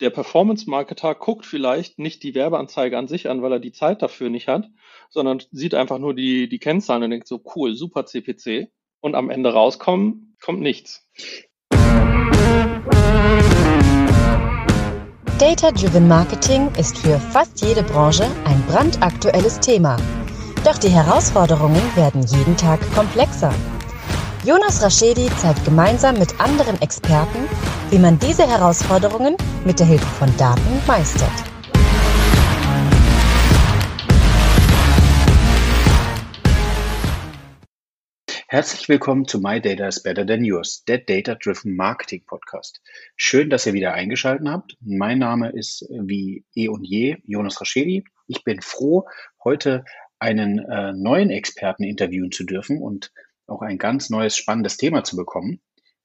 der Performance-Marketer guckt vielleicht nicht die Werbeanzeige an sich an, weil er die Zeit dafür nicht hat, sondern sieht einfach nur die, die Kennzahlen und denkt so, cool, super CPC. Und am Ende rauskommen, kommt nichts. Data-Driven Marketing ist für fast jede Branche ein brandaktuelles Thema. Doch die Herausforderungen werden jeden Tag komplexer. Jonas Raschedi zeigt gemeinsam mit anderen Experten, wie man diese Herausforderungen mit der Hilfe von Daten meistert. Herzlich willkommen zu My Data is Better Than Yours, der Data Driven Marketing Podcast. Schön, dass ihr wieder eingeschaltet habt. Mein Name ist wie eh und je Jonas Raschedi. Ich bin froh, heute einen äh, neuen Experten interviewen zu dürfen und auch ein ganz neues spannendes Thema zu bekommen.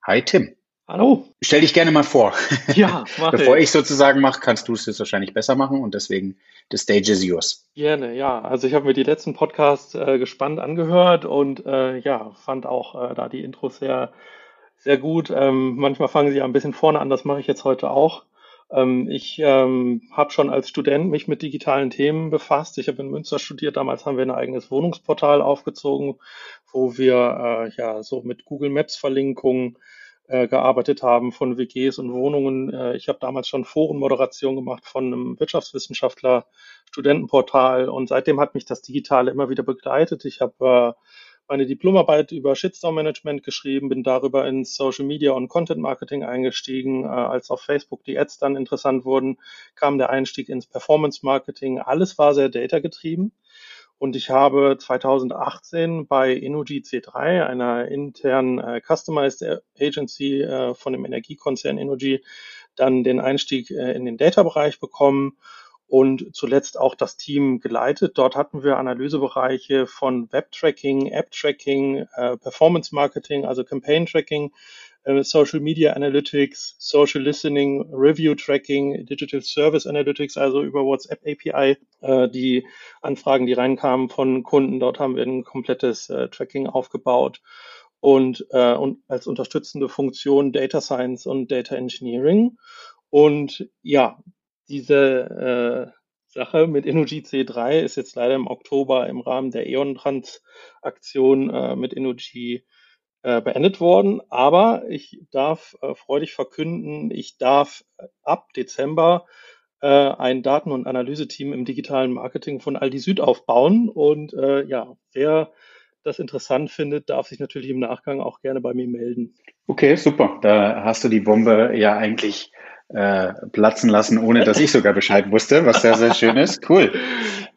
Hi Tim. Hallo. Stell dich gerne mal vor. Ja, mach Bevor ich sozusagen mache, kannst du es jetzt wahrscheinlich besser machen und deswegen the stage is yours. Gerne, ja. Also ich habe mir die letzten Podcasts äh, gespannt angehört und äh, ja, fand auch äh, da die Intros sehr, sehr gut. Ähm, manchmal fangen sie ja ein bisschen vorne an, das mache ich jetzt heute auch. Ähm, ich ähm, habe schon als Student mich mit digitalen Themen befasst. Ich habe in Münster studiert. Damals haben wir ein eigenes Wohnungsportal aufgezogen, wo wir äh, ja so mit Google Maps Verlinkungen äh, gearbeitet haben von WGs und Wohnungen. Äh, ich habe damals schon Forenmoderation gemacht von einem Wirtschaftswissenschaftler, Studentenportal und seitdem hat mich das Digitale immer wieder begleitet. Ich habe meine Diplomarbeit über Shitstorm Management geschrieben, bin darüber ins Social Media und Content Marketing eingestiegen. Äh, als auf Facebook die Ads dann interessant wurden, kam der Einstieg ins Performance Marketing. Alles war sehr data getrieben. Und ich habe 2018 bei Energy C3, einer internen äh, Customized Agency äh, von dem Energiekonzern Energy, dann den Einstieg äh, in den Data-Bereich bekommen und zuletzt auch das Team geleitet. Dort hatten wir Analysebereiche von Web-Tracking, App-Tracking, äh, Performance-Marketing, also Campaign-Tracking, äh, Social Media Analytics, Social Listening, Review Tracking, Digital Service Analytics, also über WhatsApp API, äh, die Anfragen, die reinkamen von Kunden. Dort haben wir ein komplettes äh, Tracking aufgebaut und, und als unterstützende Funktion Data Science und Data Engineering. Und ja, diese äh, Sache mit Energy C3 ist jetzt leider im Oktober im Rahmen der E.ON-Transaktion äh, mit Energy äh, beendet worden. Aber ich darf äh, freudig verkünden, ich darf ab Dezember äh, ein Daten- und Analyseteam im digitalen Marketing von Aldi Süd aufbauen. Und äh, ja, wer das interessant findet, darf sich natürlich im Nachgang auch gerne bei mir melden. Okay, super. Da hast du die Bombe ja eigentlich äh, platzen lassen, ohne dass ich sogar Bescheid wusste, was sehr, sehr schön ist. Cool.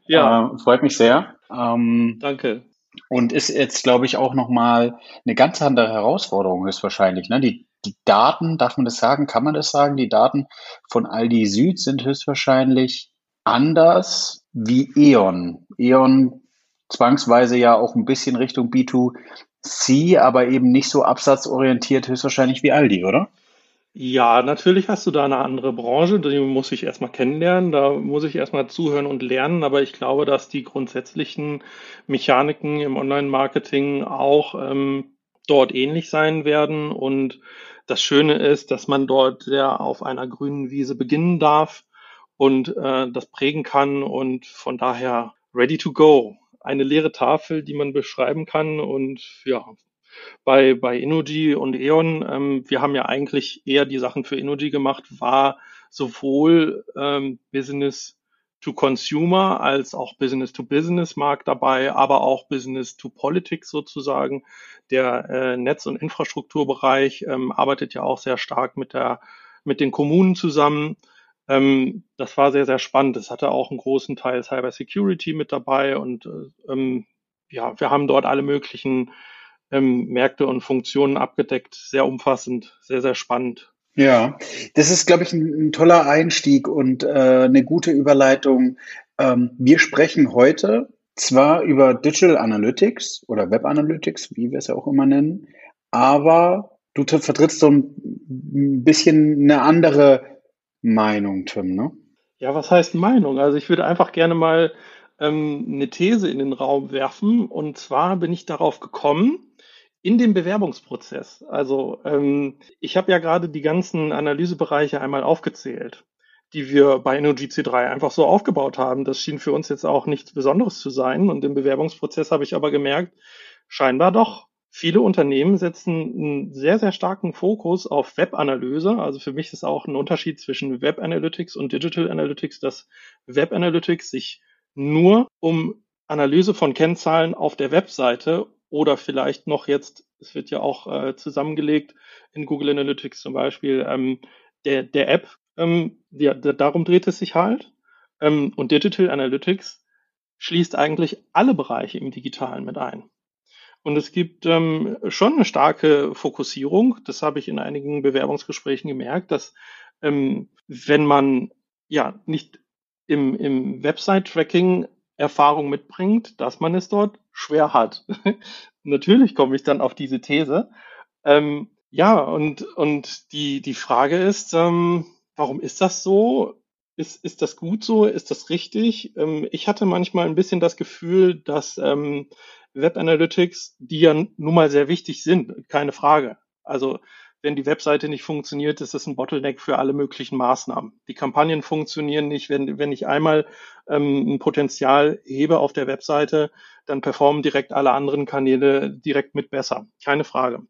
Ja. Äh, freut mich sehr. Ähm, Danke. Und ist jetzt, glaube ich, auch nochmal eine ganz andere Herausforderung höchstwahrscheinlich. Ne? Die, die Daten, darf man das sagen, kann man das sagen? Die Daten von Aldi Süd sind höchstwahrscheinlich anders wie E.ON. E.ON zwangsweise ja auch ein bisschen Richtung B2C, aber eben nicht so absatzorientiert höchstwahrscheinlich wie Aldi, oder? Ja, natürlich hast du da eine andere Branche, die muss ich erstmal kennenlernen, da muss ich erstmal zuhören und lernen, aber ich glaube, dass die grundsätzlichen Mechaniken im Online-Marketing auch ähm, dort ähnlich sein werden. Und das Schöne ist, dass man dort sehr auf einer grünen Wiese beginnen darf und äh, das prägen kann und von daher ready to go. Eine leere Tafel, die man beschreiben kann und ja, bei, bei Energy und E.ON, ähm, wir haben ja eigentlich eher die Sachen für Energy gemacht, war sowohl ähm, Business to Consumer als auch Business to Business Markt dabei, aber auch Business to Politics sozusagen. Der äh, Netz- und Infrastrukturbereich ähm, arbeitet ja auch sehr stark mit der mit den Kommunen zusammen. Ähm, das war sehr, sehr spannend. Es hatte auch einen großen Teil Cyber Security mit dabei und äh, ähm, ja, wir haben dort alle möglichen ähm, Märkte und Funktionen abgedeckt. Sehr umfassend, sehr, sehr spannend. Ja, das ist, glaube ich, ein, ein toller Einstieg und äh, eine gute Überleitung. Ähm, wir sprechen heute zwar über Digital Analytics oder Web Analytics, wie wir es ja auch immer nennen, aber du vertrittst so ein bisschen eine andere Meinung, Tim, ne? Ja, was heißt Meinung? Also ich würde einfach gerne mal ähm, eine These in den Raum werfen. Und zwar bin ich darauf gekommen, in dem Bewerbungsprozess. Also ähm, ich habe ja gerade die ganzen Analysebereiche einmal aufgezählt. die wir bei InnoGC3 einfach so aufgebaut haben. Das schien für uns jetzt auch nichts Besonderes zu sein. Und im Bewerbungsprozess habe ich aber gemerkt, scheinbar doch. Viele Unternehmen setzen einen sehr, sehr starken Fokus auf Web-Analyse. Also für mich ist auch ein Unterschied zwischen Web Analytics und Digital Analytics, dass Web Analytics sich nur um Analyse von Kennzahlen auf der Webseite oder vielleicht noch jetzt, es wird ja auch äh, zusammengelegt in Google Analytics zum Beispiel, ähm, der, der App, ähm, ja, darum dreht es sich halt. Ähm, und Digital Analytics schließt eigentlich alle Bereiche im Digitalen mit ein. Und es gibt ähm, schon eine starke Fokussierung. Das habe ich in einigen Bewerbungsgesprächen gemerkt, dass ähm, wenn man ja nicht im, im Website-Tracking Erfahrung mitbringt, dass man es dort schwer hat. Natürlich komme ich dann auf diese These. Ähm, ja, und, und die, die Frage ist, ähm, warum ist das so? Ist, ist das gut so? Ist das richtig? Ähm, ich hatte manchmal ein bisschen das Gefühl, dass ähm, Web Analytics, die ja nun mal sehr wichtig sind, keine Frage. Also wenn die Webseite nicht funktioniert, ist das ein Bottleneck für alle möglichen Maßnahmen. Die Kampagnen funktionieren nicht. Wenn, wenn ich einmal ähm, ein Potenzial hebe auf der Webseite, dann performen direkt alle anderen Kanäle direkt mit besser. Keine Frage.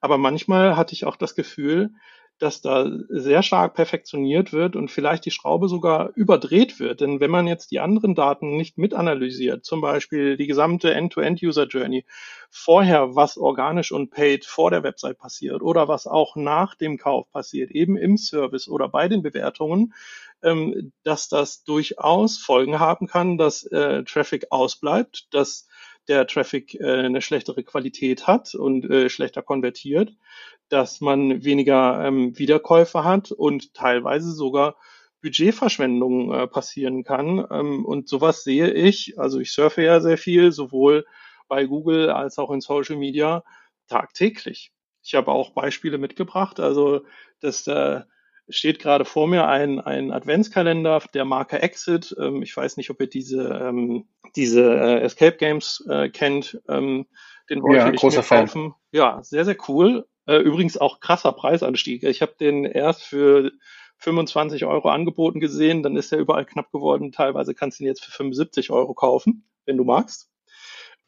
Aber manchmal hatte ich auch das Gefühl, dass da sehr stark perfektioniert wird und vielleicht die Schraube sogar überdreht wird. Denn wenn man jetzt die anderen Daten nicht mitanalysiert, zum Beispiel die gesamte End-to-End-User-Journey, vorher was organisch und paid vor der Website passiert oder was auch nach dem Kauf passiert, eben im Service oder bei den Bewertungen, ähm, dass das durchaus Folgen haben kann, dass äh, Traffic ausbleibt, dass der Traffic äh, eine schlechtere Qualität hat und äh, schlechter konvertiert, dass man weniger ähm, Wiederkäufe hat und teilweise sogar Budgetverschwendung äh, passieren kann. Ähm, und sowas sehe ich, also ich surfe ja sehr viel, sowohl bei Google als auch in Social Media tagtäglich. Ich habe auch Beispiele mitgebracht, also das äh, steht gerade vor mir ein, ein Adventskalender der Marke Exit. Ähm, ich weiß nicht, ob ihr diese, ähm, diese äh, Escape Games äh, kennt. Ähm, den wollte ja, ich großer mir kaufen. Fan. Ja, sehr, sehr cool. Äh, übrigens auch krasser Preisanstieg. Ich habe den erst für 25 Euro angeboten gesehen, dann ist er überall knapp geworden. Teilweise kannst du ihn jetzt für 75 Euro kaufen, wenn du magst.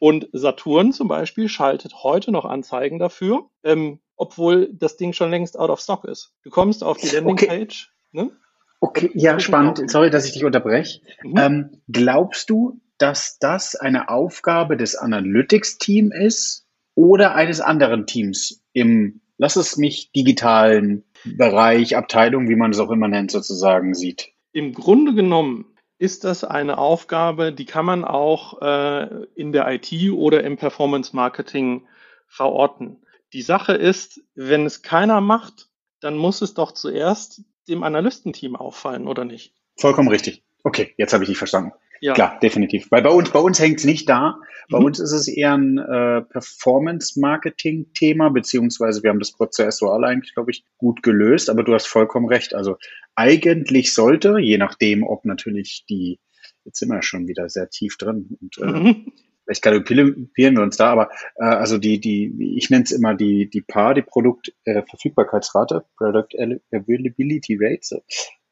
Und Saturn zum Beispiel schaltet heute noch Anzeigen dafür. Ähm, obwohl das Ding schon längst out of stock ist. Du kommst auf die Landingpage. Okay. Ne? Okay, ja, spannend. Sorry, dass ich dich unterbreche. Mhm. Ähm, glaubst du, dass das eine Aufgabe des Analytics-Teams ist oder eines anderen Teams im, lass es mich, digitalen Bereich, Abteilung, wie man es auch immer nennt, sozusagen sieht? Im Grunde genommen ist das eine Aufgabe, die kann man auch äh, in der IT oder im Performance Marketing verorten. Die Sache ist, wenn es keiner macht, dann muss es doch zuerst dem Analystenteam auffallen, oder nicht? Vollkommen richtig. Okay, jetzt habe ich dich verstanden. Ja. Klar, definitiv. Weil bei uns, bei uns hängt es nicht da. Bei mhm. uns ist es eher ein äh, Performance-Marketing-Thema, beziehungsweise wir haben das prozessual eigentlich, glaube ich, gut gelöst. Aber du hast vollkommen recht. Also eigentlich sollte, je nachdem, ob natürlich die, jetzt sind wir schon wieder sehr tief drin und äh, mhm vielleicht galopieren wir uns da, aber äh, also die, die, ich nenne es immer die, die PAR, die Produktverfügbarkeitsrate, äh, Product Availability Rate, so,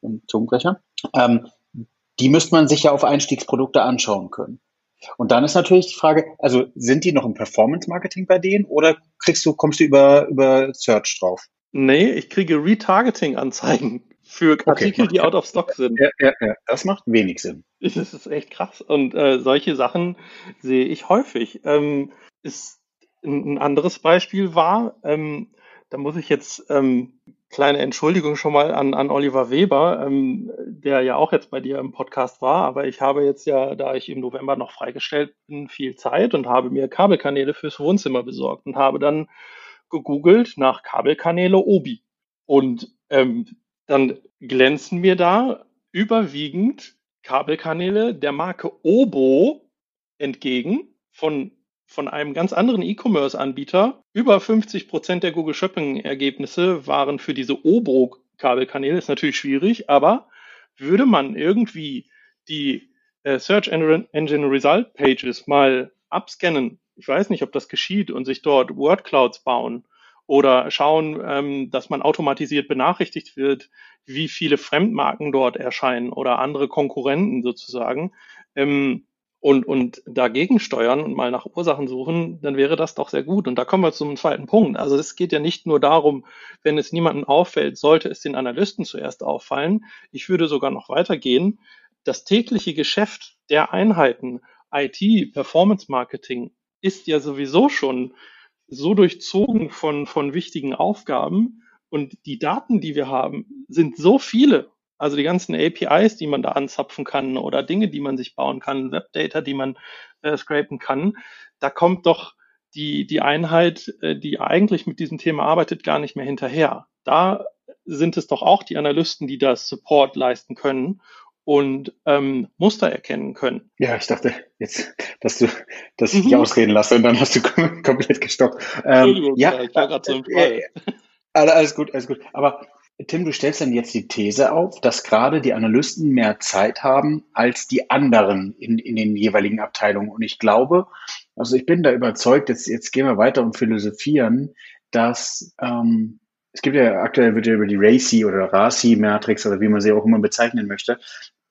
um Zungenbrecher, ähm, die müsste man sich ja auf Einstiegsprodukte anschauen können. Und dann ist natürlich die Frage, also sind die noch im Performance-Marketing bei denen oder kriegst du, kommst du über, über Search drauf? Nee, ich kriege Retargeting-Anzeigen für Artikel, okay, die out of stock sind. Ja, ja, ja, das macht wenig Sinn. Das ist echt krass. Und äh, solche Sachen sehe ich häufig. Ähm, ist ein anderes Beispiel war, ähm, da muss ich jetzt ähm, kleine Entschuldigung schon mal an, an Oliver Weber, ähm, der ja auch jetzt bei dir im Podcast war, aber ich habe jetzt ja, da ich im November noch freigestellt bin, viel Zeit und habe mir Kabelkanäle fürs Wohnzimmer besorgt und habe dann gegoogelt nach Kabelkanäle Obi. Und ähm, dann glänzen mir da überwiegend Kabelkanäle der Marke Obo entgegen von, von einem ganz anderen E-Commerce-Anbieter. Über 50 Prozent der Google Shopping-Ergebnisse waren für diese Obo-Kabelkanäle. Ist natürlich schwierig, aber würde man irgendwie die äh, Search Engine Result Pages mal abscannen, ich weiß nicht, ob das geschieht, und sich dort Word Clouds bauen oder schauen, ähm, dass man automatisiert benachrichtigt wird, wie viele Fremdmarken dort erscheinen oder andere Konkurrenten sozusagen. Ähm, und, und dagegen steuern und mal nach Ursachen suchen, dann wäre das doch sehr gut. Und da kommen wir zum zweiten Punkt. Also es geht ja nicht nur darum, wenn es niemandem auffällt, sollte es den Analysten zuerst auffallen. Ich würde sogar noch weitergehen. Das tägliche Geschäft der Einheiten IT, Performance Marketing, ist ja sowieso schon so durchzogen von, von wichtigen Aufgaben. Und die Daten, die wir haben, sind so viele also die ganzen APIs, die man da anzapfen kann oder Dinge, die man sich bauen kann, Webdata, die man äh, scrapen kann, da kommt doch die, die Einheit, äh, die eigentlich mit diesem Thema arbeitet, gar nicht mehr hinterher. Da sind es doch auch die Analysten, die das Support leisten können und ähm, Muster erkennen können. Ja, ich dachte jetzt, dass du das mhm. nicht ausreden lasse und dann hast du komplett gestoppt. Ähm, ja, ich war gerade so im Fall. Äh, alles gut, alles gut. Aber Tim, du stellst dann jetzt die These auf, dass gerade die Analysten mehr Zeit haben als die anderen in, in den jeweiligen Abteilungen. Und ich glaube, also ich bin da überzeugt, jetzt, jetzt gehen wir weiter und philosophieren, dass ähm, es gibt ja aktuell wird ja über die RACI oder RACI-Matrix oder wie man sie auch immer bezeichnen möchte,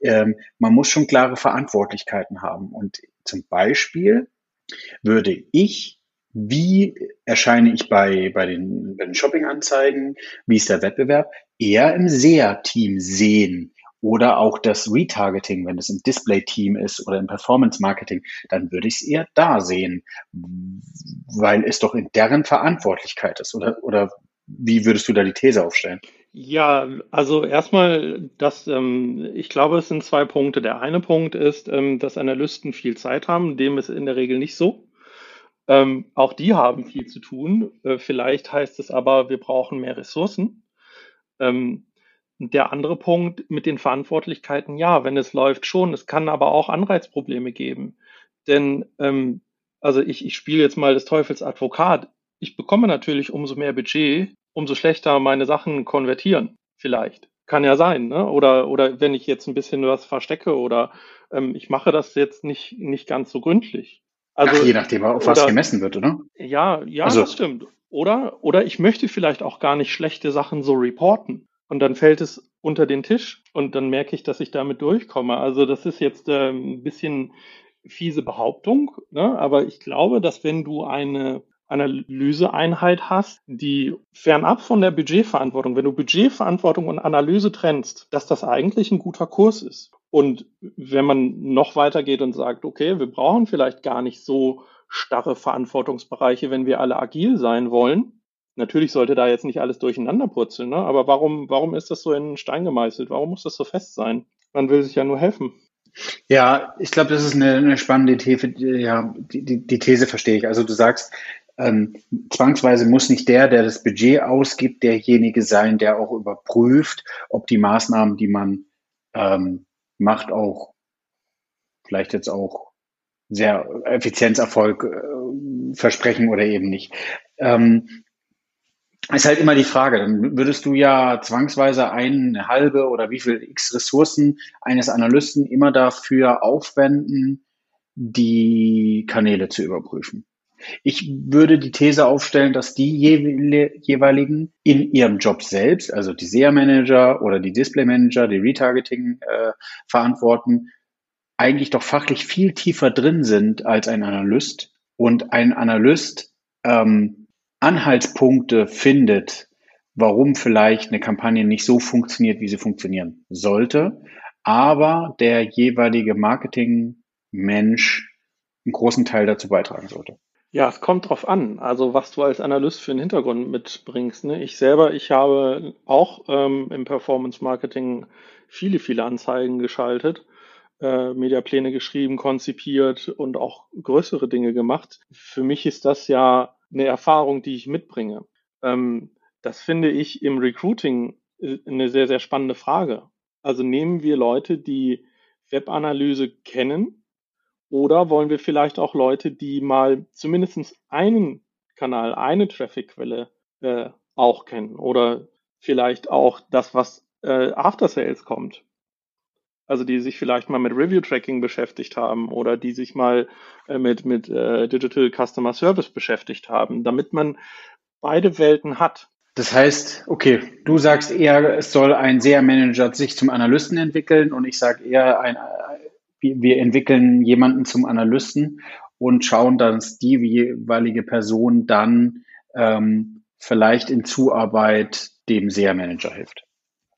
ähm, man muss schon klare Verantwortlichkeiten haben. Und zum Beispiel würde ich wie erscheine ich bei, bei den, bei den Shopping-Anzeigen, wie ist der Wettbewerb, eher im SEA-Team sehen oder auch das Retargeting, wenn es im Display-Team ist oder im Performance-Marketing, dann würde ich es eher da sehen, weil es doch in deren Verantwortlichkeit ist. Oder, oder wie würdest du da die These aufstellen? Ja, also erstmal, das, ähm, ich glaube, es sind zwei Punkte. Der eine Punkt ist, ähm, dass Analysten viel Zeit haben, dem ist in der Regel nicht so. Ähm, auch die haben viel zu tun. Äh, vielleicht heißt es aber, wir brauchen mehr Ressourcen. Ähm, der andere Punkt mit den Verantwortlichkeiten, ja, wenn es läuft schon. Es kann aber auch Anreizprobleme geben. Denn, ähm, also ich, ich spiele jetzt mal des Teufels Advokat. Ich bekomme natürlich umso mehr Budget, umso schlechter meine Sachen konvertieren. Vielleicht. Kann ja sein, ne? Oder, oder wenn ich jetzt ein bisschen was verstecke oder ähm, ich mache das jetzt nicht, nicht ganz so gründlich. Also, Ach, je nachdem, auf was gemessen wird, oder? Ja, ja, also. das stimmt. Oder, oder ich möchte vielleicht auch gar nicht schlechte Sachen so reporten. Und dann fällt es unter den Tisch und dann merke ich, dass ich damit durchkomme. Also das ist jetzt äh, ein bisschen fiese Behauptung, ne? aber ich glaube, dass wenn du eine Analyseeinheit hast, die fernab von der Budgetverantwortung, wenn du Budgetverantwortung und Analyse trennst, dass das eigentlich ein guter Kurs ist. Und wenn man noch weiter geht und sagt, okay, wir brauchen vielleicht gar nicht so starre Verantwortungsbereiche, wenn wir alle agil sein wollen. Natürlich sollte da jetzt nicht alles durcheinander purzeln, ne? aber warum, warum ist das so in Stein gemeißelt? Warum muss das so fest sein? Man will sich ja nur helfen. Ja, ich glaube, das ist eine, eine spannende These. Ja, die, die, die These verstehe ich. Also du sagst, ähm, zwangsweise muss nicht der, der das Budget ausgibt, derjenige sein, der auch überprüft, ob die Maßnahmen, die man ähm, macht auch vielleicht jetzt auch sehr Effizienzerfolg äh, versprechen oder eben nicht. Ähm, ist halt immer die Frage, dann würdest du ja zwangsweise eine halbe oder wie viel x Ressourcen eines Analysten immer dafür aufwenden, die Kanäle zu überprüfen. Ich würde die These aufstellen, dass die jeweiligen in ihrem Job selbst, also die SEA-Manager oder die Display-Manager, die Retargeting äh, verantworten, eigentlich doch fachlich viel tiefer drin sind als ein Analyst und ein Analyst ähm, Anhaltspunkte findet, warum vielleicht eine Kampagne nicht so funktioniert, wie sie funktionieren sollte, aber der jeweilige Marketing-Mensch einen großen Teil dazu beitragen sollte. Ja, es kommt drauf an, also was du als Analyst für einen Hintergrund mitbringst. Ne? Ich selber, ich habe auch ähm, im Performance Marketing viele, viele Anzeigen geschaltet, äh, Mediapläne geschrieben, konzipiert und auch größere Dinge gemacht. Für mich ist das ja eine Erfahrung, die ich mitbringe. Ähm, das finde ich im Recruiting äh, eine sehr, sehr spannende Frage. Also nehmen wir Leute, die Webanalyse kennen, oder wollen wir vielleicht auch Leute, die mal zumindest einen Kanal, eine Traffic-Quelle äh, auch kennen oder vielleicht auch das, was äh, After Sales kommt. Also die sich vielleicht mal mit Review-Tracking beschäftigt haben oder die sich mal äh, mit, mit äh, Digital Customer Service beschäftigt haben, damit man beide Welten hat. Das heißt, okay, du sagst eher, es soll ein SEA-Manager sich zum Analysten entwickeln und ich sage eher, ein, wir entwickeln jemanden zum Analysten und schauen, dass die jeweilige Person dann ähm, vielleicht in Zuarbeit dem SEA-Manager hilft.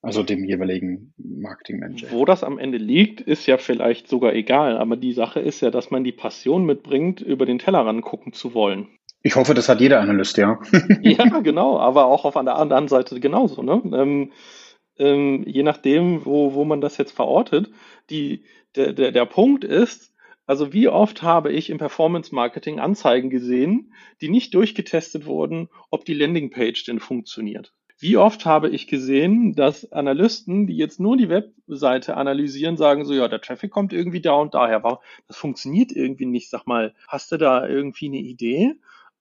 Also dem jeweiligen Marketingmanager. Wo das am Ende liegt, ist ja vielleicht sogar egal, aber die Sache ist ja, dass man die Passion mitbringt, über den Tellerrand gucken zu wollen. Ich hoffe, das hat jeder Analyst, ja. ja, genau, aber auch auf der anderen Seite genauso. Ne? Ähm, ähm, je nachdem, wo, wo man das jetzt verortet, die, der, der, der Punkt ist, also wie oft habe ich im Performance Marketing Anzeigen gesehen, die nicht durchgetestet wurden, ob die Landingpage denn funktioniert. Wie oft habe ich gesehen, dass Analysten, die jetzt nur die Webseite analysieren, sagen so, ja, der Traffic kommt irgendwie da und daher. Das funktioniert irgendwie nicht. Sag mal, hast du da irgendwie eine Idee?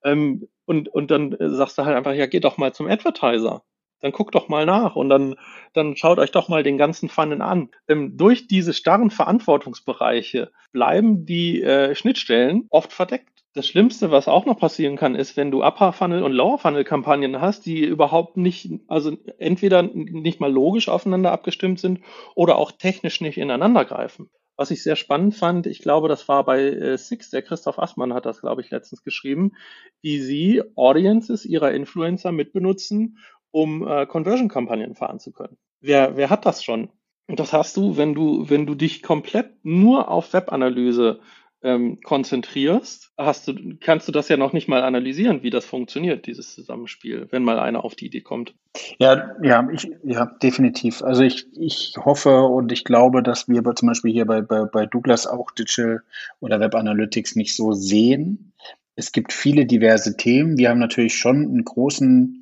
Ähm, und, und dann sagst du halt einfach, ja, geh doch mal zum Advertiser. Dann guckt doch mal nach und dann, dann schaut euch doch mal den ganzen Funnel an. Ähm, durch diese starren Verantwortungsbereiche bleiben die äh, Schnittstellen oft verdeckt. Das Schlimmste, was auch noch passieren kann, ist, wenn du Upper Funnel und Lower Funnel Kampagnen hast, die überhaupt nicht, also entweder nicht mal logisch aufeinander abgestimmt sind oder auch technisch nicht ineinander greifen. Was ich sehr spannend fand, ich glaube, das war bei äh, Six, der Christoph Assmann hat das, glaube ich, letztens geschrieben, wie sie Audiences ihrer Influencer mitbenutzen, um äh, Conversion-Kampagnen fahren zu können. Wer, wer hat das schon? Und das hast du, wenn du, wenn du dich komplett nur auf Webanalyse ähm, konzentrierst, hast du, kannst du das ja noch nicht mal analysieren, wie das funktioniert, dieses Zusammenspiel, wenn mal einer auf die Idee kommt. Ja, ja, ich, ja, definitiv. Also ich, ich hoffe und ich glaube, dass wir zum Beispiel hier bei, bei, bei Douglas auch Digital oder Web Analytics nicht so sehen. Es gibt viele diverse Themen. Wir haben natürlich schon einen großen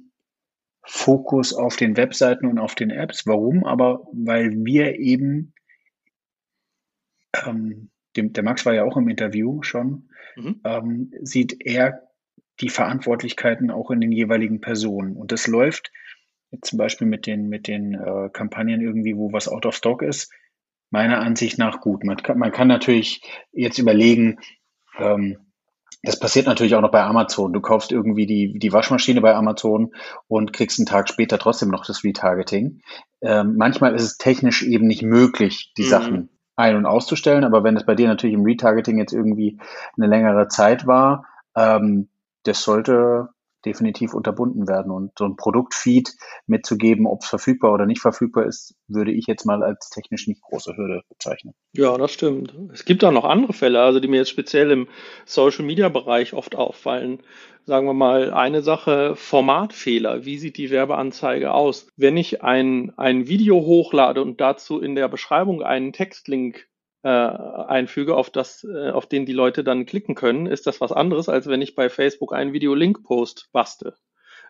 Fokus auf den Webseiten und auf den Apps. Warum? Aber weil wir eben ähm, dem, der Max war ja auch im Interview schon, mhm. ähm, sieht er die Verantwortlichkeiten auch in den jeweiligen Personen. Und das läuft zum Beispiel mit den, mit den äh, Kampagnen irgendwie, wo was out of stock ist, meiner Ansicht nach gut. Man kann, man kann natürlich jetzt überlegen, ähm, das passiert natürlich auch noch bei Amazon. Du kaufst irgendwie die, die Waschmaschine bei Amazon und kriegst einen Tag später trotzdem noch das Retargeting. Ähm, manchmal ist es technisch eben nicht möglich, die mhm. Sachen ein- und auszustellen. Aber wenn es bei dir natürlich im Retargeting jetzt irgendwie eine längere Zeit war, ähm, das sollte definitiv unterbunden werden. Und so ein Produktfeed mitzugeben, ob es verfügbar oder nicht verfügbar ist, würde ich jetzt mal als technisch nicht große Hürde bezeichnen. Ja, das stimmt. Es gibt auch noch andere Fälle, also die mir jetzt speziell im Social Media Bereich oft auffallen. Sagen wir mal eine Sache, Formatfehler. Wie sieht die Werbeanzeige aus? Wenn ich ein, ein Video hochlade und dazu in der Beschreibung einen Textlink äh, einfüge, auf das, äh, auf den die Leute dann klicken können, ist das was anderes, als wenn ich bei Facebook einen Video-Link-Post baste.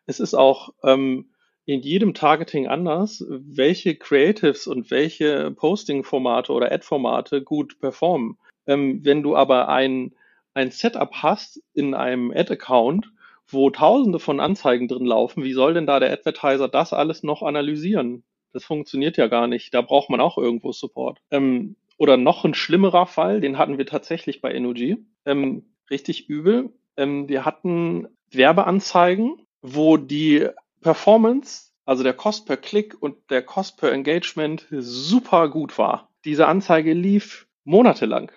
Es ist auch ähm, in jedem Targeting anders, welche Creatives und welche Posting-Formate oder Ad-Formate gut performen. Ähm, wenn du aber ein, ein Setup hast in einem Ad-Account, wo tausende von Anzeigen drin laufen, wie soll denn da der Advertiser das alles noch analysieren? Das funktioniert ja gar nicht. Da braucht man auch irgendwo Support. Ähm, oder noch ein schlimmerer Fall, den hatten wir tatsächlich bei NOG. Ähm, richtig übel. Ähm, wir hatten Werbeanzeigen, wo die Performance, also der Cost per Klick und der Cost per Engagement super gut war. Diese Anzeige lief monatelang.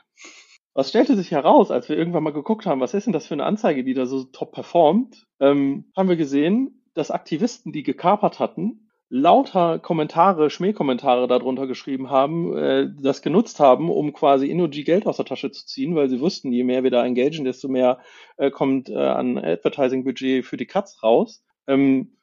Was stellte sich heraus, als wir irgendwann mal geguckt haben, was ist denn das für eine Anzeige, die da so top performt, ähm, haben wir gesehen, dass Aktivisten, die gekapert hatten, lauter Kommentare, Schmähkommentare darunter geschrieben haben, äh, das genutzt haben, um quasi Innogy Geld aus der Tasche zu ziehen, weil sie wussten, je mehr wir da engagen, desto mehr äh, kommt äh, an Advertising-Budget für die Cuts raus. Ähm,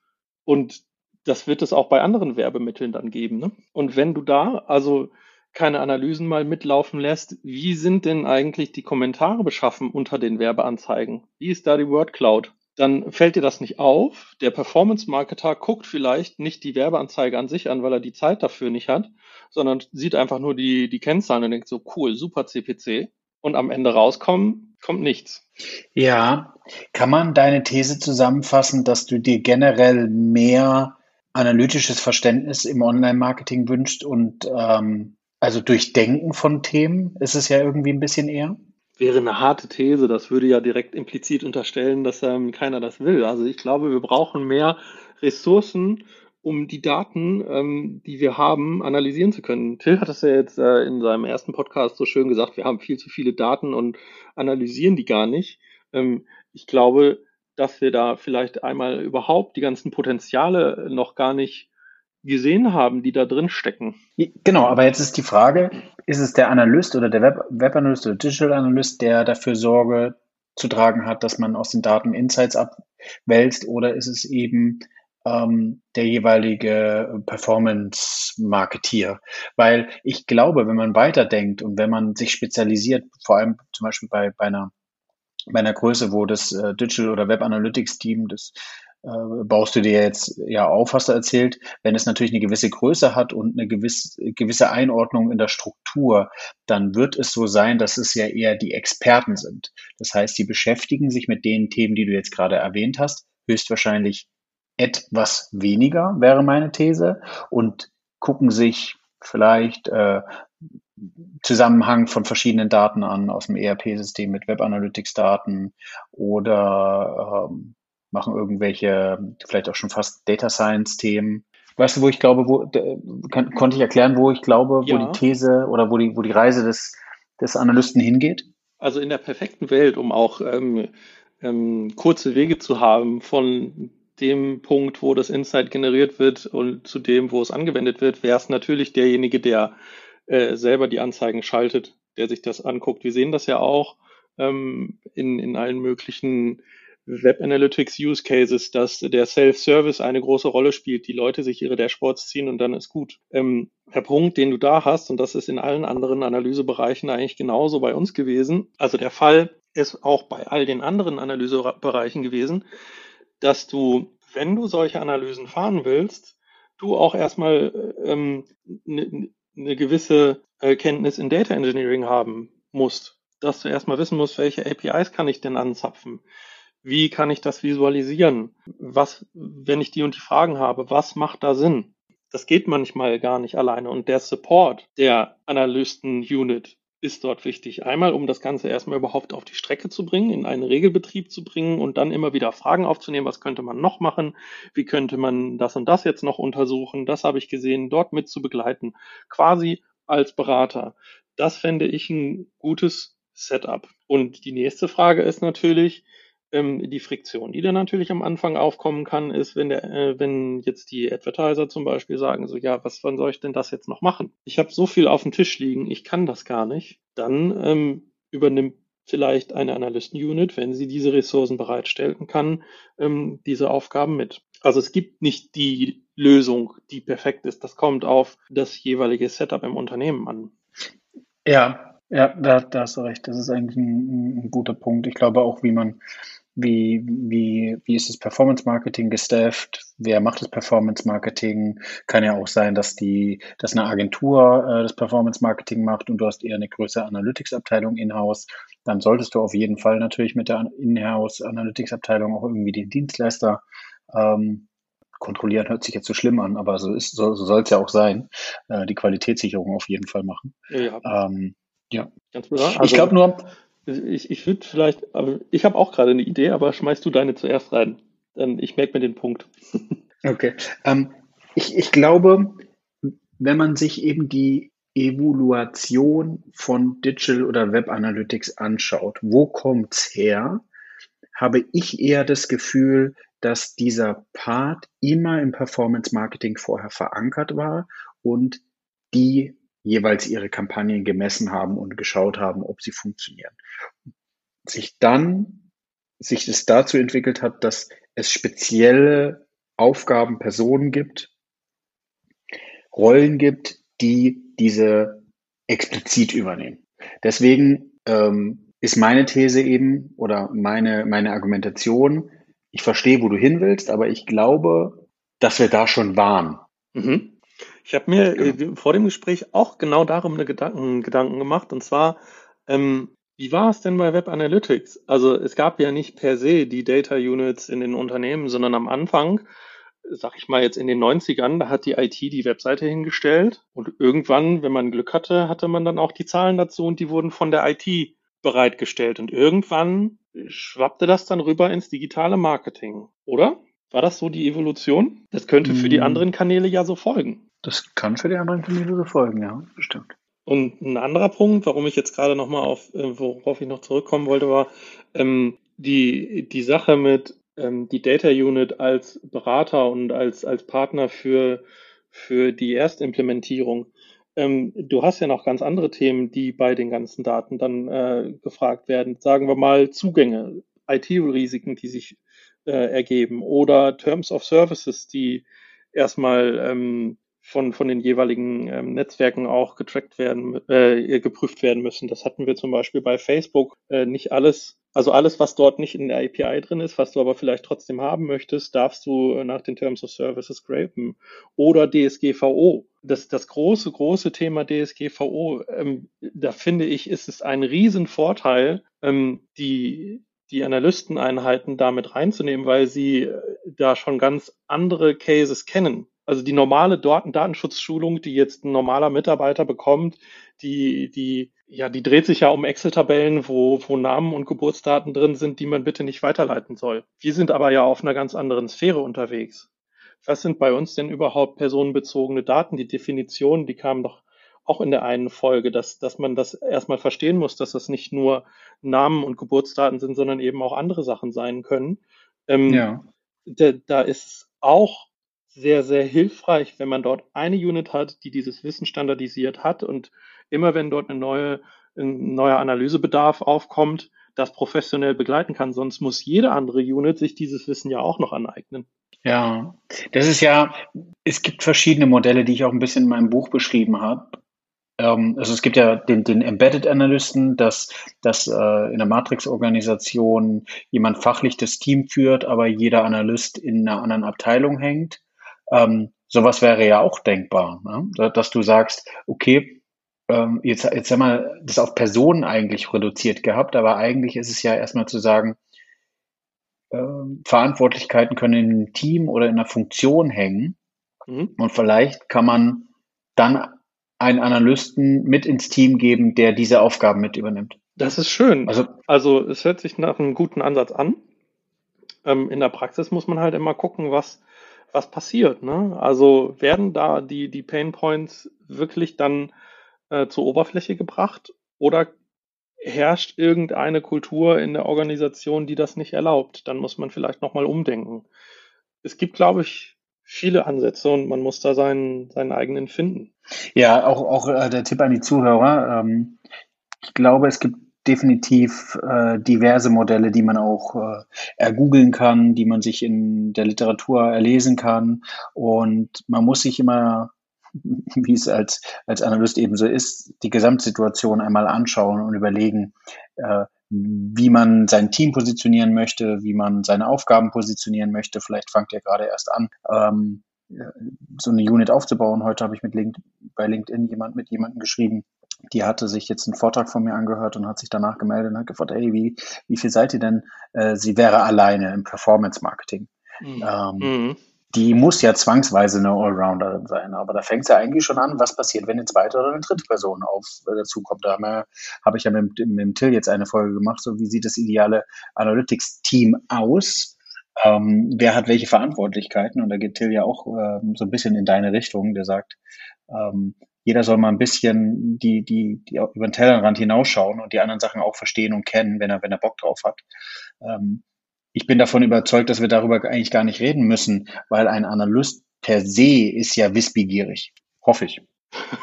und das wird es auch bei anderen Werbemitteln dann geben. Ne? Und wenn du da also keine Analysen mal mitlaufen lässt, wie sind denn eigentlich die Kommentare beschaffen unter den Werbeanzeigen? Wie ist da die Word Cloud? Dann fällt dir das nicht auf. Der Performance-Marketer guckt vielleicht nicht die Werbeanzeige an sich an, weil er die Zeit dafür nicht hat, sondern sieht einfach nur die, die Kennzahlen und denkt so, cool, super CPC. Und am Ende rauskommen, kommt nichts. Ja, kann man deine These zusammenfassen, dass du dir generell mehr analytisches Verständnis im Online-Marketing wünscht und ähm, also Durchdenken von Themen ist es ja irgendwie ein bisschen eher? Wäre eine harte These. Das würde ja direkt implizit unterstellen, dass ähm, keiner das will. Also ich glaube, wir brauchen mehr Ressourcen, um die Daten, ähm, die wir haben, analysieren zu können. Till hat es ja jetzt äh, in seinem ersten Podcast so schön gesagt, wir haben viel zu viele Daten und analysieren die gar nicht. Ähm, ich glaube, dass wir da vielleicht einmal überhaupt die ganzen Potenziale noch gar nicht gesehen haben, die da drin stecken. Genau, aber jetzt ist die Frage, ist es der Analyst oder der Web, Webanalyst oder Digital Analyst, der dafür Sorge zu tragen hat, dass man aus den Daten Insights abwälzt oder ist es eben ähm, der jeweilige Performance-Marketeer? Weil ich glaube, wenn man weiterdenkt und wenn man sich spezialisiert, vor allem zum Beispiel bei, bei einer bei einer Größe, wo das äh, Digital oder Web Analytics Team, das äh, baust du dir jetzt ja auf, hast du erzählt, wenn es natürlich eine gewisse Größe hat und eine gewisse, gewisse Einordnung in der Struktur, dann wird es so sein, dass es ja eher die Experten sind. Das heißt, sie beschäftigen sich mit den Themen, die du jetzt gerade erwähnt hast, höchstwahrscheinlich etwas weniger, wäre meine These, und gucken sich vielleicht äh, Zusammenhang von verschiedenen Daten an aus dem ERP-System mit Web Analytics-Daten oder ähm, machen irgendwelche, vielleicht auch schon fast Data Science-Themen. Weißt du, wo ich glaube, wo kann, konnte ich erklären, wo ich glaube, ja. wo die These oder wo die, wo die Reise des, des Analysten hingeht? Also in der perfekten Welt, um auch ähm, ähm, kurze Wege zu haben von dem Punkt, wo das Insight generiert wird und zu dem, wo es angewendet wird, wäre es natürlich derjenige, der äh, selber die Anzeigen schaltet, der sich das anguckt. Wir sehen das ja auch ähm, in, in allen möglichen Web Analytics Use Cases, dass der Self-Service eine große Rolle spielt. Die Leute sich ihre Dashboards ziehen und dann ist gut. Ähm, der Punkt, den du da hast, und das ist in allen anderen Analysebereichen eigentlich genauso bei uns gewesen. Also der Fall ist auch bei all den anderen Analysebereichen gewesen, dass du, wenn du solche Analysen fahren willst, du auch erstmal ähm, ne, eine gewisse äh, Kenntnis in Data Engineering haben musst, dass du erstmal wissen musst, welche APIs kann ich denn anzapfen? Wie kann ich das visualisieren? Was, wenn ich die und die Fragen habe, was macht da Sinn? Das geht manchmal gar nicht alleine. Und der Support der Analysten-Unit ist dort wichtig. Einmal, um das Ganze erstmal überhaupt auf die Strecke zu bringen, in einen Regelbetrieb zu bringen und dann immer wieder Fragen aufzunehmen, was könnte man noch machen, wie könnte man das und das jetzt noch untersuchen, das habe ich gesehen, dort mit zu begleiten, quasi als Berater. Das fände ich ein gutes Setup. Und die nächste Frage ist natürlich, ähm, die Friktion, die dann natürlich am Anfang aufkommen kann, ist, wenn der, äh, wenn jetzt die Advertiser zum Beispiel sagen, so ja, was, wann soll ich denn das jetzt noch machen? Ich habe so viel auf dem Tisch liegen, ich kann das gar nicht. Dann ähm, übernimmt vielleicht eine Analysten-Unit, wenn sie diese Ressourcen bereitstellen kann, ähm, diese Aufgaben mit. Also es gibt nicht die Lösung, die perfekt ist. Das kommt auf das jeweilige Setup im Unternehmen an. Ja, ja, da, da hast du recht. Das ist eigentlich ein, ein guter Punkt. Ich glaube auch, wie man wie, wie, wie ist das Performance Marketing gestafft? Wer macht das Performance Marketing? Kann ja auch sein, dass die, dass eine Agentur äh, das Performance Marketing macht und du hast eher eine größere Analytics Abteilung in-house. Dann solltest du auf jeden Fall natürlich mit der in-house Analytics Abteilung auch irgendwie den Dienstleister ähm, kontrollieren hört sich jetzt so schlimm an, aber so ist, so, so soll es ja auch sein. Äh, die Qualitätssicherung auf jeden Fall machen. Ja. Ähm, ja. Ganz Also, ich glaube nur, ich, ich würde vielleicht, aber ich habe auch gerade eine Idee, aber schmeißt du deine zuerst rein. Dann ich merke mir den Punkt. Okay. Ähm, ich, ich glaube, wenn man sich eben die Evaluation von Digital oder Web Analytics anschaut, wo kommt's her, habe ich eher das Gefühl, dass dieser Part immer im Performance Marketing vorher verankert war und die jeweils ihre Kampagnen gemessen haben und geschaut haben, ob sie funktionieren. Sich dann, sich es dazu entwickelt hat, dass es spezielle Aufgaben, Personen gibt, Rollen gibt, die diese explizit übernehmen. Deswegen ähm, ist meine These eben oder meine, meine Argumentation, ich verstehe, wo du hin willst, aber ich glaube, dass wir da schon waren. Mhm. Ich habe mir äh, genau. vor dem Gespräch auch genau darum eine Gedanken, Gedanken gemacht. Und zwar, ähm, wie war es denn bei Web Analytics? Also es gab ja nicht per se die Data Units in den Unternehmen, sondern am Anfang, sag ich mal jetzt in den 90ern, da hat die IT die Webseite hingestellt und irgendwann, wenn man Glück hatte, hatte man dann auch die Zahlen dazu und die wurden von der IT bereitgestellt und irgendwann schwappte das dann rüber ins digitale Marketing, oder? War das so die Evolution? Das könnte für die Mm, anderen Kanäle ja so folgen. Das kann für die anderen Kanäle so folgen, ja, bestimmt. Und ein anderer Punkt, warum ich jetzt gerade nochmal auf, äh, worauf ich noch zurückkommen wollte, war ähm, die, die Sache mit ähm, die Data Unit als Berater und als, als Partner für, für die Erstimplementierung. Ähm, du hast ja noch ganz andere Themen, die bei den ganzen Daten dann äh, gefragt werden. Sagen wir mal Zugänge, IT-Risiken, die sich äh, ergeben oder Terms of Services, die erstmal ähm, von, von den jeweiligen ähm, Netzwerken auch getrackt werden, äh, geprüft werden müssen. Das hatten wir zum Beispiel bei Facebook. Äh, nicht alles, also alles, was dort nicht in der API drin ist, was du aber vielleicht trotzdem haben möchtest, darfst du nach den Terms of Services scrapen. Oder DSGVO. Das, das große, große Thema DSGVO, ähm, da finde ich, ist es ein Riesenvorteil, ähm, die, die Analysteneinheiten damit reinzunehmen, weil sie äh, da schon ganz andere Cases kennen. Also die normale Daten Datenschutzschulung, die jetzt ein normaler Mitarbeiter bekommt, die, die, ja, die dreht sich ja um Excel-Tabellen, wo, wo Namen und Geburtsdaten drin sind, die man bitte nicht weiterleiten soll. Wir sind aber ja auf einer ganz anderen Sphäre unterwegs. Was sind bei uns denn überhaupt personenbezogene Daten? Die Definition, die kam doch auch in der einen Folge, dass, dass man das erstmal verstehen muss, dass das nicht nur Namen und Geburtsdaten sind, sondern eben auch andere Sachen sein können. Ähm, Ja. da, da ist es auch sehr, sehr hilfreich, wenn man dort eine Unit hat, die dieses Wissen standardisiert hat und immer wenn dort eine neue, ein neuer Analysebedarf aufkommt, das professionell begleiten kann. Sonst muss jede andere Unit sich dieses Wissen ja auch noch aneignen. Ja, das ist ja, es gibt verschiedene Modelle, die ich auch ein bisschen in meinem Buch beschrieben habe. Ähm, also es gibt ja den, den Embedded Analysten, dass, dass äh, in der Matrix-Organisation jemand fachlich das Team führt, aber jeder Analyst in einer anderen Abteilung hängt. Ähm, sowas wäre ja auch denkbar, ne? Da- Dass du sagst, okay, ähm, jetzt, jetzt haben wir das auf Personen eigentlich reduziert gehabt, aber eigentlich ist es ja erstmal zu sagen, ähm, Verantwortlichkeiten können in einem Team oder in einer Funktion hängen. Mhm. Und vielleicht kann man dann einen Analysten mit ins Team geben, der diese Aufgaben mit übernimmt. Das ist schön. Also, Also es hört sich nach einem guten Ansatz an. Ähm, in der Praxis muss man halt immer gucken, was, was passiert. Ne? Also werden da die, die Pain Points wirklich dann äh, zur Oberfläche gebracht oder herrscht irgendeine Kultur in der Organisation, die das nicht erlaubt? Dann muss man vielleicht nochmal umdenken. Es gibt, glaube ich, viele Ansätze und man muss da seinen, seinen eigenen finden. ja, auch, auch äh, der Tipp an die Zuhörer. Ähm, ich glaube, es gibt definitiv äh, diverse Modelle, die man auch äh, ergoogeln kann, die man sich in der Literatur erlesen kann. Und man muss sich immer, wie es als, als Analyst eben so ist, die Gesamtsituation einmal anschauen und überlegen, äh, wie man sein Team positionieren möchte, wie man seine Aufgaben positionieren möchte. Vielleicht fangt ihr gerade erst an, ähm, so eine Unit aufzubauen. Heute habe ich mit Link, bei LinkedIn jemand mit jemandem geschrieben, die hatte sich jetzt einen Vortrag von mir angehört und hat sich danach gemeldet und hat gefragt, hey, wie, wie viel seid ihr denn? Äh, sie wäre alleine im Performance Marketing. Mhm. Ähm, Mhm. die muss ja zwangsweise eine Allrounder sein, aber da fängt es ja eigentlich schon an, was passiert, wenn eine zweite oder eine dritte Person auf äh, dazukommt. Da habe ich ja mit, mit dem Till jetzt eine Folge gemacht, so wie sieht das ideale Analytics-Team aus? Ähm, wer hat welche Verantwortlichkeiten? Und da geht Till ja auch ähm, so ein bisschen in deine Richtung, der sagt, ähm, jeder soll mal ein bisschen die, die, die über den Tellerrand hinausschauen und die anderen Sachen auch verstehen und kennen, wenn er, wenn er Bock drauf hat. Ähm, ich bin davon überzeugt, dass wir darüber eigentlich gar nicht reden müssen, weil ein Analyst per se ist ja wissbegierig. Hoffe ich.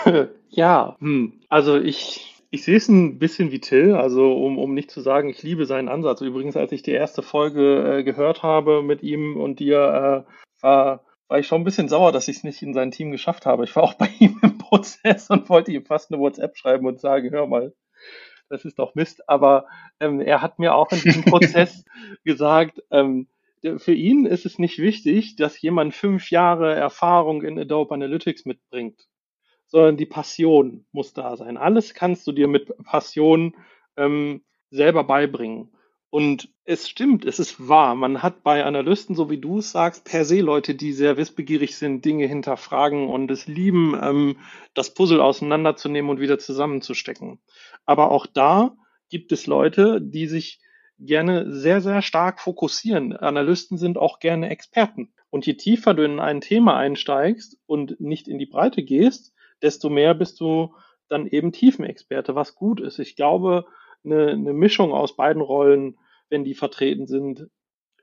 Ja, hm. Also ich, ich sehe es ein bisschen wie Till, also um, um nicht zu sagen, ich liebe seinen Ansatz. Übrigens, als ich die erste Folge äh, gehört habe mit ihm und dir, äh, war, war ich schon ein bisschen sauer, dass ich es nicht in sein Team geschafft habe. Ich war auch bei ihm im Prozess und wollte ihm fast eine WhatsApp schreiben und sagen, hör mal, das ist doch Mist. Aber ähm, er hat mir auch in diesem Prozess gesagt, ähm, für ihn ist es nicht wichtig, dass jemand fünf Jahre Erfahrung in Adobe Analytics mitbringt sondern die Passion muss da sein. Alles kannst du dir mit Passion ähm, selber beibringen. Und es stimmt, es ist wahr. Man hat bei Analysten, so wie du es sagst, per se Leute, die sehr wissbegierig sind, Dinge hinterfragen und es lieben, ähm, das Puzzle auseinanderzunehmen und wieder zusammenzustecken. Aber auch da gibt es Leute, die sich gerne sehr, sehr stark fokussieren. Analysten sind auch gerne Experten. Und je tiefer du in ein Thema einsteigst und nicht in die Breite gehst, desto mehr bist du dann eben Tiefenexperte, was gut ist. Ich glaube, eine, eine Mischung aus beiden Rollen, wenn die vertreten sind,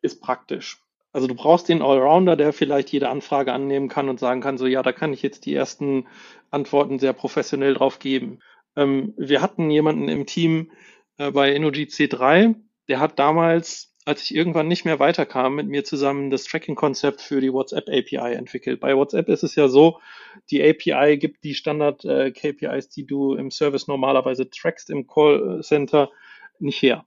ist praktisch. Also du brauchst den Allrounder, der vielleicht jede Anfrage annehmen kann und sagen kann, so ja, da kann ich jetzt die ersten Antworten sehr professionell drauf geben. Ähm, wir hatten jemanden im Team äh, bei Energy C3, der hat damals, als ich irgendwann nicht mehr weiterkam, mit mir zusammen das Tracking-Konzept für die WhatsApp API entwickelt. Bei WhatsApp ist es ja so, die API gibt die Standard-KPIs, äh, die du im Service normalerweise trackst im Callcenter, nicht her.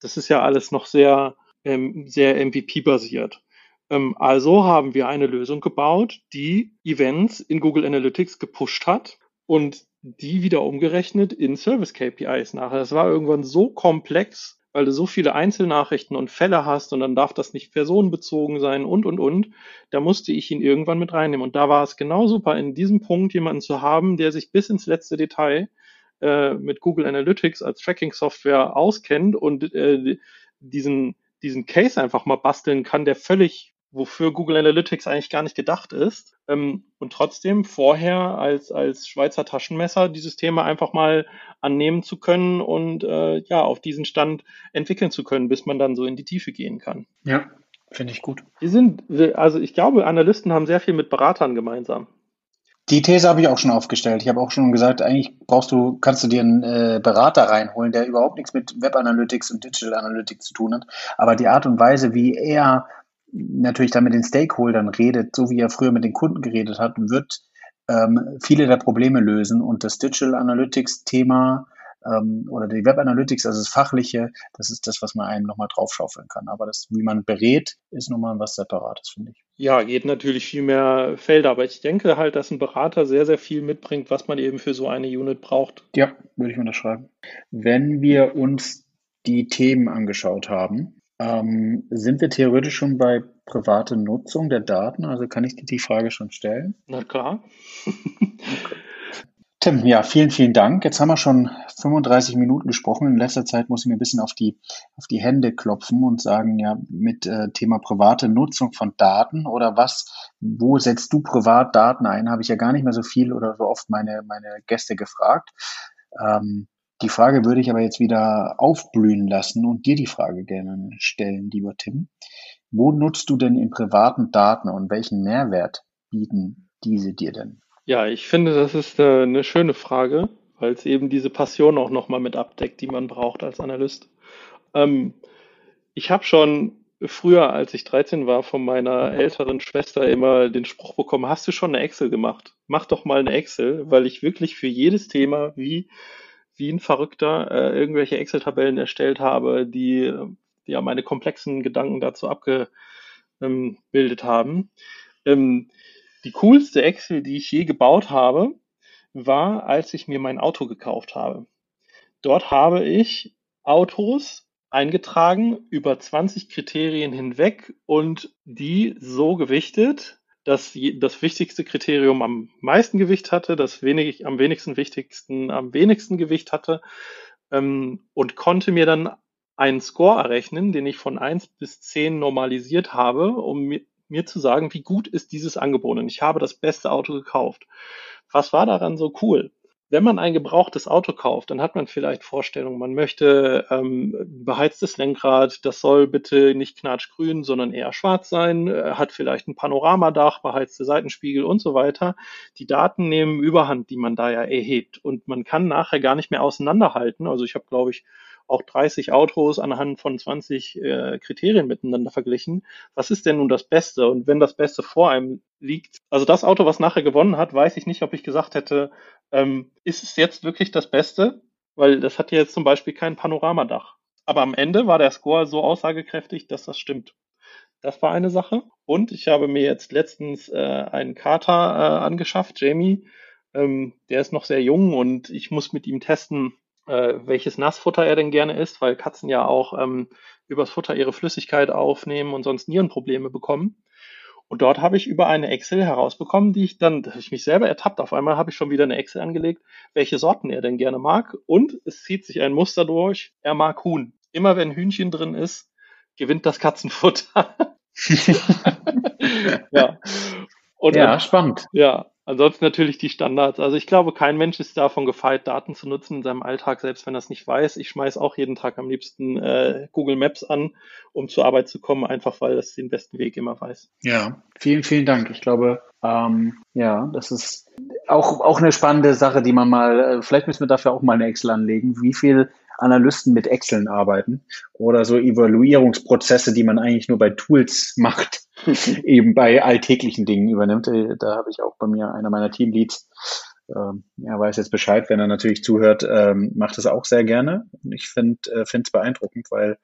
Das ist ja alles noch sehr, ähm, sehr MVP-basiert. Ähm, also haben wir eine Lösung gebaut, die Events in Google Analytics gepusht hat und die wieder umgerechnet in Service KPIs nachher. Das war irgendwann so komplex, weil du so viele Einzelnachrichten und Fälle hast und dann darf das nicht personenbezogen sein und, und, und. Da musste ich ihn irgendwann mit reinnehmen. Und da war es genau super, in diesem Punkt jemanden zu haben, der sich bis ins letzte Detail äh, mit Google Analytics als Tracking-Software auskennt und äh, diesen, diesen Case einfach mal basteln kann, der völlig wofür Google Analytics eigentlich gar nicht gedacht ist. Ähm, und trotzdem vorher als, als Schweizer Taschenmesser dieses Thema einfach mal annehmen zu können und äh, ja, auf diesen Stand entwickeln zu können, bis man dann so in die Tiefe gehen kann. Ja, finde ich gut. Wir sind, also ich glaube, Analysten haben sehr viel mit Beratern gemeinsam. Die These habe ich auch schon aufgestellt. Ich habe auch schon gesagt, eigentlich brauchst du, kannst du dir einen äh, Berater reinholen, der überhaupt nichts mit Web Analytics und Digital Analytics zu tun hat. Aber die Art und Weise, wie er natürlich dann mit den Stakeholdern redet, so wie er früher mit den Kunden geredet hat, wird ähm, viele der Probleme lösen. Und das Digital Analytics Thema ähm, oder die Web Analytics, also das Fachliche, das ist das, was man einem nochmal draufschaufeln kann. Aber das, wie man berät, ist nochmal was Separates, finde ich. Ja, geht natürlich viel mehr Felder, aber ich denke halt, dass ein Berater sehr, sehr viel mitbringt, was man eben für so eine Unit braucht. Ja, würde ich unterschreiben. Wenn wir uns die Themen angeschaut haben, ähm, sind wir theoretisch schon bei privater Nutzung der Daten? Also kann ich dir die Frage schon stellen? Na klar. okay. Tim, ja, vielen, vielen Dank. Jetzt haben wir schon 35 Minuten gesprochen. In letzter Zeit muss ich mir ein bisschen auf die, auf die Hände klopfen und sagen, ja, mit äh, Thema private Nutzung von Daten oder was, wo setzt du privat Daten ein, habe ich ja gar nicht mehr so viel oder so oft meine, meine Gäste gefragt. Ähm, die Frage würde ich aber jetzt wieder aufblühen lassen und dir die Frage gerne stellen, lieber Tim. Wo nutzt du denn in privaten Daten und welchen Mehrwert bieten diese dir denn? Ja, ich finde, das ist äh, eine schöne Frage, weil es eben diese Passion auch nochmal mit abdeckt, die man braucht als Analyst. Ähm, ich habe schon früher, als ich 13 war, von meiner älteren Schwester immer den Spruch bekommen, hast du schon eine Excel gemacht? Mach doch mal eine Excel, weil ich wirklich für jedes Thema wie wie ein Verrückter äh, irgendwelche Excel-Tabellen erstellt habe, die ja meine komplexen Gedanken dazu abgebildet haben. Ähm, die coolste Excel, die ich je gebaut habe, war, als ich mir mein Auto gekauft habe. Dort habe ich Autos eingetragen über 20 Kriterien hinweg und die so gewichtet, das, das wichtigste Kriterium am meisten Gewicht hatte, das wenig, am wenigsten wichtigsten am wenigsten Gewicht hatte ähm, und konnte mir dann einen Score errechnen, den ich von 1 bis 10 normalisiert habe, um mir, zu sagen, wie gut ist dieses Angebot. Und ich habe das beste Auto gekauft. Was war daran so cool? wenn man ein gebrauchtes Auto kauft, dann hat man vielleicht Vorstellungen. Man möchte ähm, beheiztes Lenkrad, das soll bitte nicht knatschgrün, sondern eher schwarz sein, äh, hat vielleicht ein Panoramadach, beheizte Seitenspiegel und so weiter. Die Daten nehmen Überhand, die man da ja erhebt. Und man kann nachher gar nicht mehr auseinanderhalten. Also ich habe, glaube ich, auch 30 Autos anhand von 20 äh, Kriterien miteinander verglichen. Was ist denn nun das Beste? Und wenn das Beste vor einem liegt, also das Auto, was nachher gewonnen hat, weiß ich nicht, ob ich gesagt hätte, ähm, ist es jetzt wirklich das Beste? Weil das hat jetzt zum Beispiel kein Panoramadach. Aber am Ende war der Score so aussagekräftig, dass das stimmt. Das war eine Sache. Und ich habe mir jetzt letztens äh, einen Kater äh, angeschafft, Jamie. Ähm, der ist noch sehr jung und ich muss mit ihm testen, äh, welches Nassfutter er denn gerne isst, weil Katzen ja auch ähm, übers Futter ihre Flüssigkeit aufnehmen und sonst Nierenprobleme bekommen. Und dort habe ich über eine Excel herausbekommen, die ich dann, da habe ich mich selber ertappt. Auf einmal habe ich schon wieder eine Excel angelegt, welche Sorten er denn gerne mag. Und es zieht sich ein Muster durch. Er mag Huhn. Immer wenn Hühnchen drin ist, gewinnt das Katzenfutter. ja. Und, ja, spannend. Ja, Ansonsten natürlich die Standards. Also ich glaube, kein Mensch ist davon gefeit, Daten zu nutzen in seinem Alltag, selbst wenn er es nicht weiß. Ich schmeiß auch jeden Tag am liebsten äh, Google Maps an, um zur Arbeit zu kommen, einfach weil das den besten Weg immer weiß. Ja, vielen, vielen Dank. Ich glaube, ähm, ja, das ist auch, auch eine spannende Sache, die man mal, äh, vielleicht müssen wir dafür auch mal eine Excel anlegen, wie viel Analysten mit Exceln arbeiten oder so Evaluierungsprozesse, die man eigentlich nur bei Tools macht, eben bei alltäglichen Dingen übernimmt. Äh, da habe ich auch bei mir einer meiner Teamleads, ähm, er weiß jetzt Bescheid, wenn er natürlich zuhört, ähm, macht das auch sehr gerne. Und ich finde es äh, beeindruckend, weil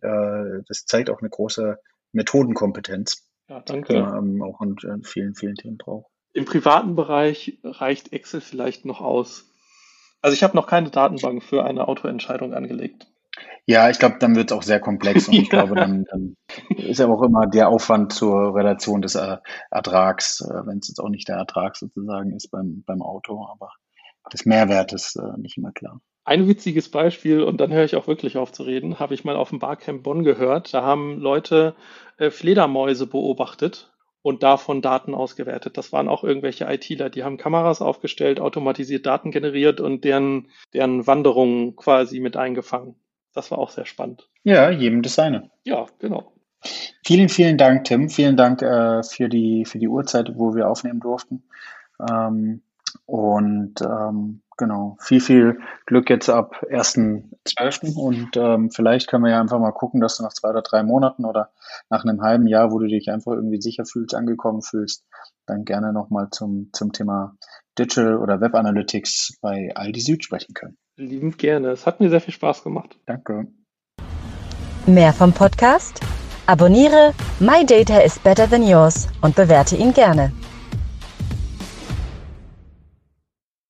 äh, das zeigt auch eine große Methodenkompetenz. Ja, danke. Die man ähm, auch in, in vielen, vielen Themen braucht. Im privaten Bereich reicht Excel vielleicht noch aus. Also ich habe noch keine Datenbank für eine Autoentscheidung angelegt. Ja, ich glaube, dann wird es auch sehr komplex und ich glaube, dann, dann ist ja auch immer der Aufwand zur Relation des äh, Ertrags, äh, wenn es jetzt auch nicht der Ertrag sozusagen ist beim, beim Auto, aber des Mehrwertes äh, nicht immer klar. Ein witziges Beispiel, und dann höre ich auch wirklich auf zu reden, habe ich mal auf dem Barcamp Bonn gehört. Da haben Leute äh, Fledermäuse beobachtet und davon Daten ausgewertet. Das waren auch irgendwelche ITler, die haben Kameras aufgestellt, automatisiert Daten generiert und deren, deren Wanderungen quasi mit eingefangen. Das war auch sehr spannend. Ja, jedem das seine. Ja, genau. Vielen, vielen Dank, Tim. Vielen Dank äh, für, die, für die Uhrzeit, wo wir aufnehmen durften. Ähm, und ähm, Genau. Viel, viel Glück jetzt ab 1.12. Und ähm, vielleicht können wir ja einfach mal gucken, dass du nach zwei oder drei Monaten oder nach einem halben Jahr, wo du dich einfach irgendwie sicher fühlst, angekommen fühlst, dann gerne nochmal zum, zum Thema Digital oder Web Analytics bei Aldi Süd sprechen können. Liebend gerne. Es hat mir sehr viel Spaß gemacht. Danke. Mehr vom Podcast? Abonniere My Data is Better Than Yours und bewerte ihn gerne.